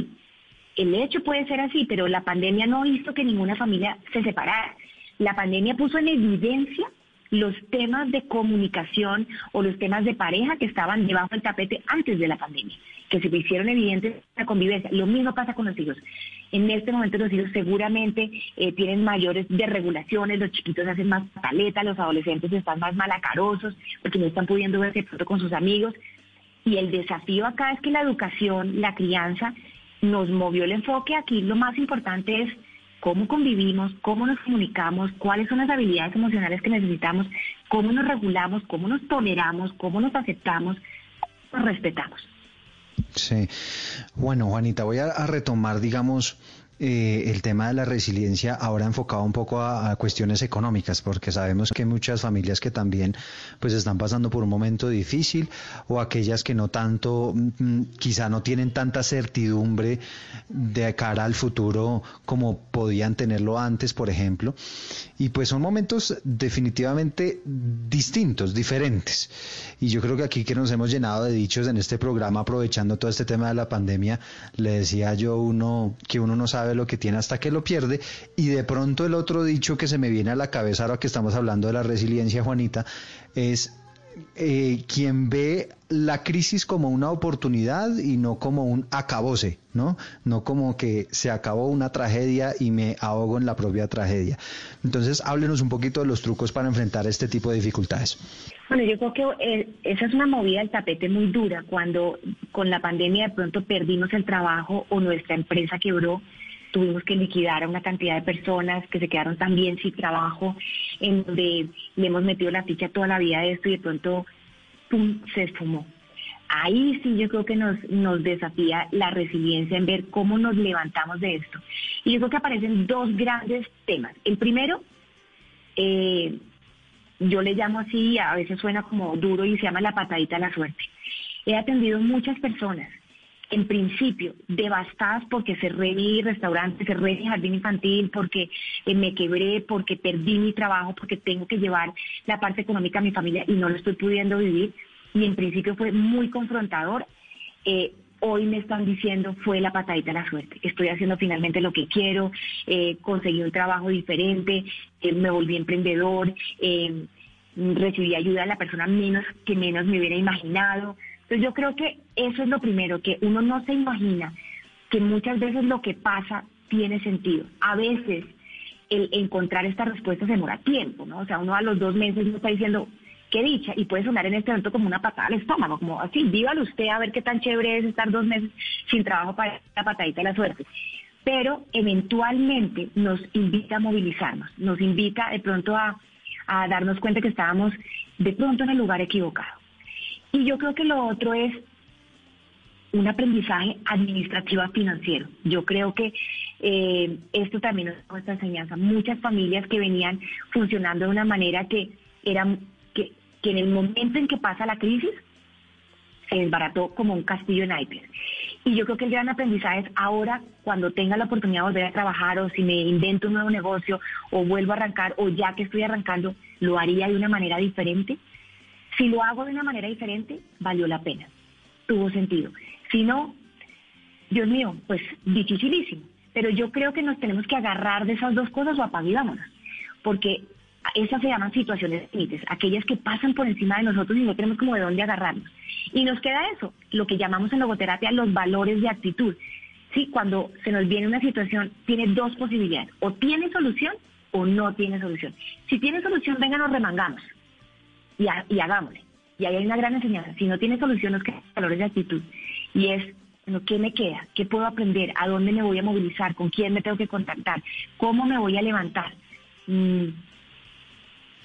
El hecho puede ser así, pero la pandemia no hizo que ninguna familia se separara. La pandemia puso en evidencia los temas de comunicación o los temas de pareja que estaban debajo del tapete antes de la pandemia, que se hicieron evidentes en la convivencia. Lo mismo pasa con los hijos. En este momento los hijos seguramente eh, tienen mayores desregulaciones, los chiquitos hacen más paletas, los adolescentes están más malacarosos porque no están pudiendo verse pronto con sus amigos. Y el desafío acá es que la educación, la crianza, nos movió el enfoque. Aquí lo más importante es cómo convivimos, cómo nos comunicamos, cuáles son las habilidades emocionales que necesitamos, cómo nos regulamos, cómo nos toleramos, cómo nos aceptamos, cómo nos respetamos. Sí. Bueno, Juanita, voy a, retomar, digamos, eh, el tema de la resiliencia ahora enfocado un poco a, cuestiones económicas, porque sabemos que muchas familias que también pues están pasando por un momento difícil o aquellas que no tanto, mm, quizá no tienen tanta certidumbre de cara al futuro como podían tenerlo antes, por ejemplo. Y pues son momentos definitivamente distintos, diferentes. Y yo creo que aquí que nos hemos llenado de dichos en este programa, aprovechando todo este tema de la pandemia, le decía yo uno que uno no sabe lo que tiene hasta que lo pierde. Y de pronto el otro dicho que se me viene a la cabeza ahora que estamos hablando de la resiliencia, Juanita, es eh, quien ve la crisis como una oportunidad y no como un acabose, ¿no? No como que se acabó una tragedia y me ahogo en la propia tragedia. Entonces, háblenos un poquito de los trucos para enfrentar este tipo de dificultades. Bueno, yo creo que eh, esa es una movida del tapete muy dura cuando con la pandemia de pronto perdimos el trabajo o nuestra empresa quebró tuvimos que liquidar a una cantidad de personas que se quedaron también sin trabajo, en donde le hemos metido la ficha toda la vida de esto y de pronto ¡pum! se esfumó. Ahí sí yo creo que nos, nos desafía la resiliencia en ver cómo nos levantamos de esto. Y yo creo que aparecen dos grandes temas. El primero, eh, yo le llamo así, a veces suena como duro y se llama la patadita de la suerte. He atendido muchas personas en principio, devastadas porque cerré mi restaurante, cerré mi jardín infantil, porque eh, me quebré, porque perdí mi trabajo, porque tengo que llevar la parte económica a mi familia y no lo estoy pudiendo vivir. Y en principio fue muy confrontador. Eh, hoy me están diciendo fue la patadita de la suerte. Estoy haciendo finalmente lo que quiero, eh, conseguí un trabajo diferente, me volví emprendedor, recibí ayuda de la persona menos que menos me hubiera imaginado. Entonces yo creo que eso es lo primero, que uno no se imagina que muchas veces lo que pasa tiene sentido. A veces el encontrar esta respuesta se demora tiempo, ¿no? O sea, uno a los dos meses no está diciendo, qué dicha, y puede sonar en este momento como una patada al estómago, como así, vívalo usted a ver qué tan chévere es estar dos meses sin trabajo para la patadita de la suerte. Pero eventualmente nos invita a movilizarnos, nos invita de pronto a darnos cuenta que estábamos de pronto en el lugar equivocado. Y yo creo que lo otro es un aprendizaje administrativo financiero. Yo creo que eh, esto también es nuestra enseñanza. Muchas familias que venían funcionando de una manera que eran que, que en el momento en que pasa la crisis se desbarató como un castillo en naipes. Y yo creo que el gran aprendizaje es ahora, cuando tenga la oportunidad de volver a trabajar o si me invento un nuevo negocio o vuelvo a arrancar o ya que estoy arrancando, lo haría de una manera diferente si lo hago de una manera diferente, valió la pena, tuvo sentido. Si no, Dios mío, pues dificilísimo. Pero yo creo que nos tenemos que agarrar de esas dos cosas o apagámonos, porque esas se llaman situaciones límites, aquellas que pasan por encima de nosotros y no tenemos como de dónde agarrarnos. Y nos queda eso, lo que llamamos en logoterapia los valores de actitud. Sí, cuando se nos viene una situación, tiene dos posibilidades, o tiene solución o no tiene solución. Si tiene solución, venga, nos remangamos y, y hagámosle. Y ahí hay una gran enseñanza. Si no tiene solución, nos quedan valores de actitud. Y es, bueno, ¿qué me queda? ¿Qué puedo aprender? ¿A dónde me voy a movilizar? ¿Con quién me tengo que contactar? ¿Cómo me voy a levantar? Mm.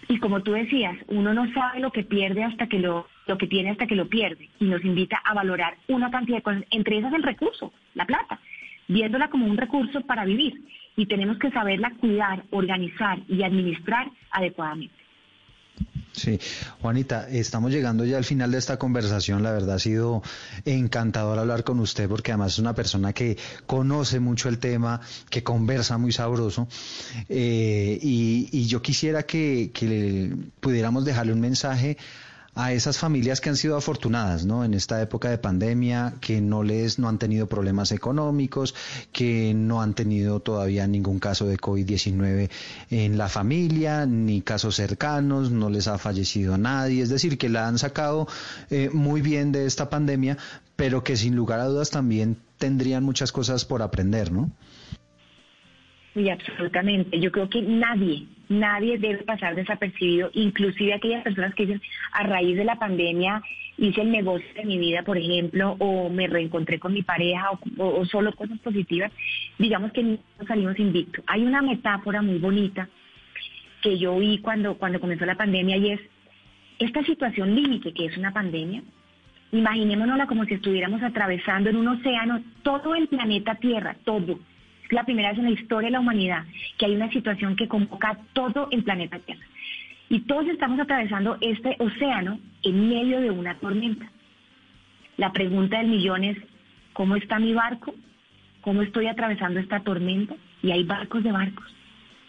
Y como tú decías, uno no sabe lo que pierde hasta que lo, lo que tiene hasta que lo pierde. Y nos invita a valorar una cantidad de cosas, entre esas el recurso, la plata, viéndola como un recurso para vivir. Y tenemos que saberla cuidar, organizar y administrar adecuadamente. Sí, Juanita, estamos llegando ya al final de esta conversación. La verdad ha sido encantador hablar con usted porque además es una persona que conoce mucho el tema, que conversa muy sabroso. Eh, y, yo quisiera que, que pudiéramos dejarle un mensaje a esas familias que han sido afortunadas, ¿no? En esta época de pandemia, que no les, no han tenido problemas económicos, que no han tenido todavía ningún caso de COVID-19 en la familia, ni casos cercanos, no les ha fallecido nadie, es decir, que la han sacado eh, muy bien de esta pandemia, pero que sin lugar a dudas también tendrían muchas cosas por aprender, ¿no? Sí, absolutamente. Yo creo que nadie, nadie debe pasar desapercibido, inclusive aquellas personas que dicen, a raíz de la pandemia hice el negocio de mi vida, por ejemplo, o me reencontré con mi pareja, o, solo cosas positivas, digamos que no salimos invictos. Hay una metáfora muy bonita que yo vi cuando, cuando comenzó la pandemia y es esta situación límite que es una pandemia, imaginémonosla como si estuviéramos atravesando en un océano todo el planeta Tierra, todo la primera vez en la historia de la humanidad que hay una situación que convoca a todo el planeta Tierra. Y todos estamos atravesando este océano en medio de una tormenta. La pregunta del millón es, ¿cómo está mi barco? ¿Cómo estoy atravesando esta tormenta? Y hay barcos de barcos.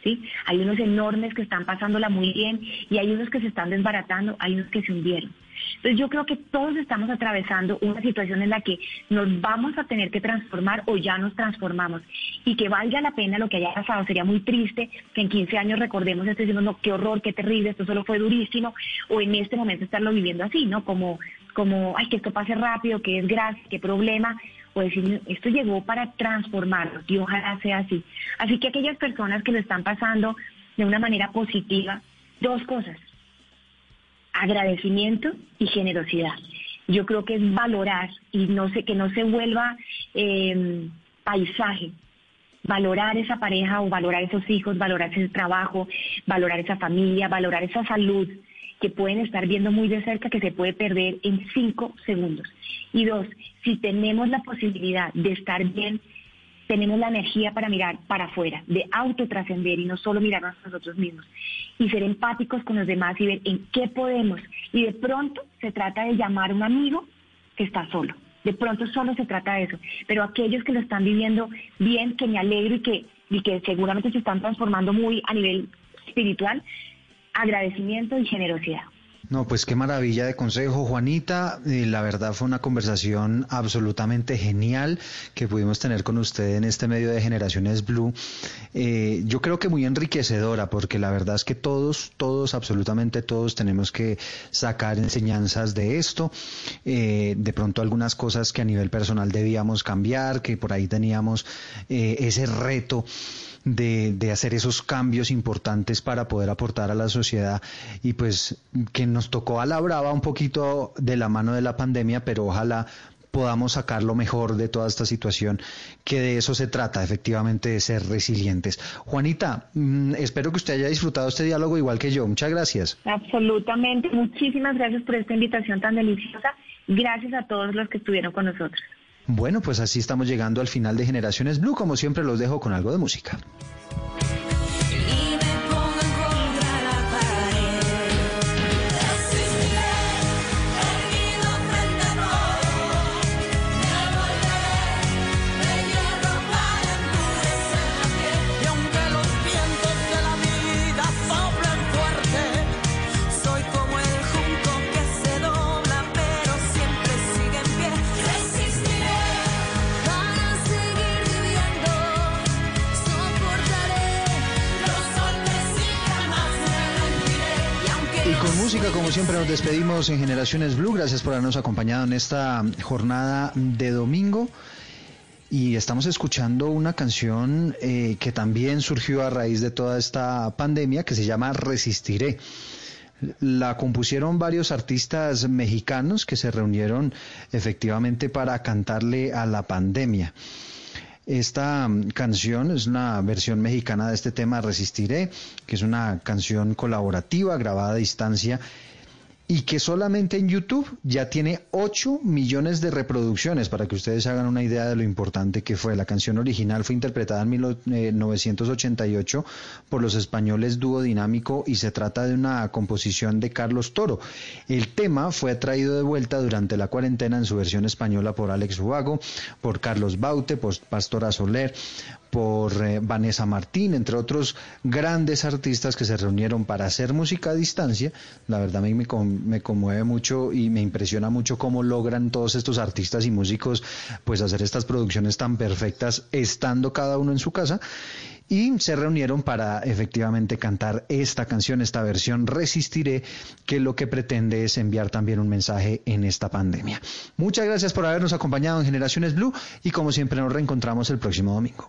¿sí? Hay unos enormes que están pasándola muy bien y hay unos que se están desbaratando, hay unos que se hundieron. Entonces yo creo que todos estamos atravesando una situación en la que nos vamos a tener que transformar o ya nos transformamos y que valga la pena lo que haya pasado. Sería muy triste que en 15 años recordemos esto diciendo, no, qué horror, qué terrible, esto solo fue durísimo, o en este momento estarlo viviendo así, ¿no? Como, como ay, que esto pase rápido, que es gracia, qué problema, o decir, esto llegó para transformarnos y ojalá sea así. Así que aquellas personas que lo están pasando de una manera positiva, dos cosas agradecimiento y generosidad. Yo creo que es valorar y no sé que no se vuelva eh, paisaje, valorar esa pareja o valorar esos hijos, valorar ese trabajo, valorar esa familia, valorar esa salud que pueden estar viendo muy de cerca que se puede perder en cinco segundos. Y dos, si tenemos la posibilidad de estar bien tenemos la energía para mirar para afuera, de autotrascender y no solo mirarnos a nosotros mismos y ser empáticos con los demás y ver en qué podemos. Y de pronto se trata de llamar a un amigo que está solo. De pronto solo se trata de eso. Pero aquellos que lo están viviendo bien, que me alegro y que, y que seguramente se están transformando muy a nivel espiritual, agradecimiento y generosidad. No, pues qué maravilla de consejo, Juanita. la verdad fue una conversación absolutamente genial que pudimos tener con usted en este medio de Generaciones Blue. Eh, yo creo que muy enriquecedora, porque la verdad es que todos, todos, absolutamente todos tenemos que sacar enseñanzas de esto. Eh, de pronto algunas cosas que a nivel personal debíamos cambiar, que por ahí teníamos eh, ese reto de, de, hacer esos cambios importantes para poder aportar a la sociedad y pues que nos tocó a la brava un poquito de la mano de la pandemia, pero ojalá podamos sacar lo mejor de toda esta situación, que de eso se trata, efectivamente, de ser resilientes. Juanita, mm, espero que usted haya disfrutado este diálogo igual que yo. Muchas gracias. Absolutamente. Muchísimas gracias por esta invitación tan deliciosa. Gracias a todos los que estuvieron con nosotros. Bueno, pues así estamos llegando al final de Generaciones Blue. Como siempre, los dejo con algo de música. Despedimos en Generaciones Blue. Gracias por habernos acompañado en esta jornada de domingo. Y estamos escuchando una canción eh, que también surgió a raíz de toda esta pandemia que se llama Resistiré. La compusieron varios artistas mexicanos que se reunieron efectivamente para cantarle a la pandemia. Esta mm, canción es una versión mexicana de este tema Resistiré, que es una canción colaborativa grabada a distancia y que solamente en YouTube ya tiene 8 millones de reproducciones, para que ustedes hagan una idea de lo importante que fue. La canción original fue interpretada en 1988 por los españoles Dúo Dinámico y se trata de una composición de Carlos Toro. El tema fue traído de vuelta durante la cuarentena en su versión española por Alex Ruago, por Carlos Baute, por Pastora Soler, por eh, Vanessa Martín, entre otros grandes artistas que se reunieron para hacer música a distancia. La verdad me, me, conmueve mucho y me impresiona mucho cómo logran todos estos artistas y músicos pues hacer estas producciones tan perfectas estando cada uno en su casa y se reunieron para efectivamente cantar esta canción, esta versión Resistiré, que lo que pretende es enviar también un mensaje en esta pandemia. Muchas gracias por habernos acompañado en Generaciones Blue y como siempre nos reencontramos el próximo domingo.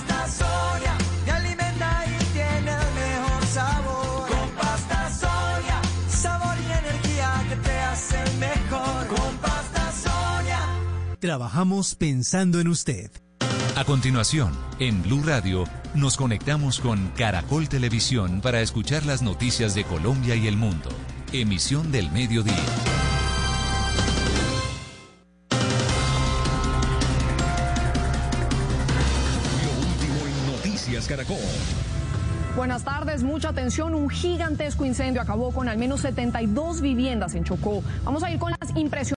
Trabajamos pensando en usted. A continuación, en Blue Radio, nos conectamos con Caracol Televisión para escuchar las noticias de Colombia y el mundo. Emisión del mediodía. Lo último en Noticias Caracol. Buenas tardes, mucha atención. Un gigantesco incendio acabó con al menos 72 viviendas en Chocó. Vamos a ir con las impresiones.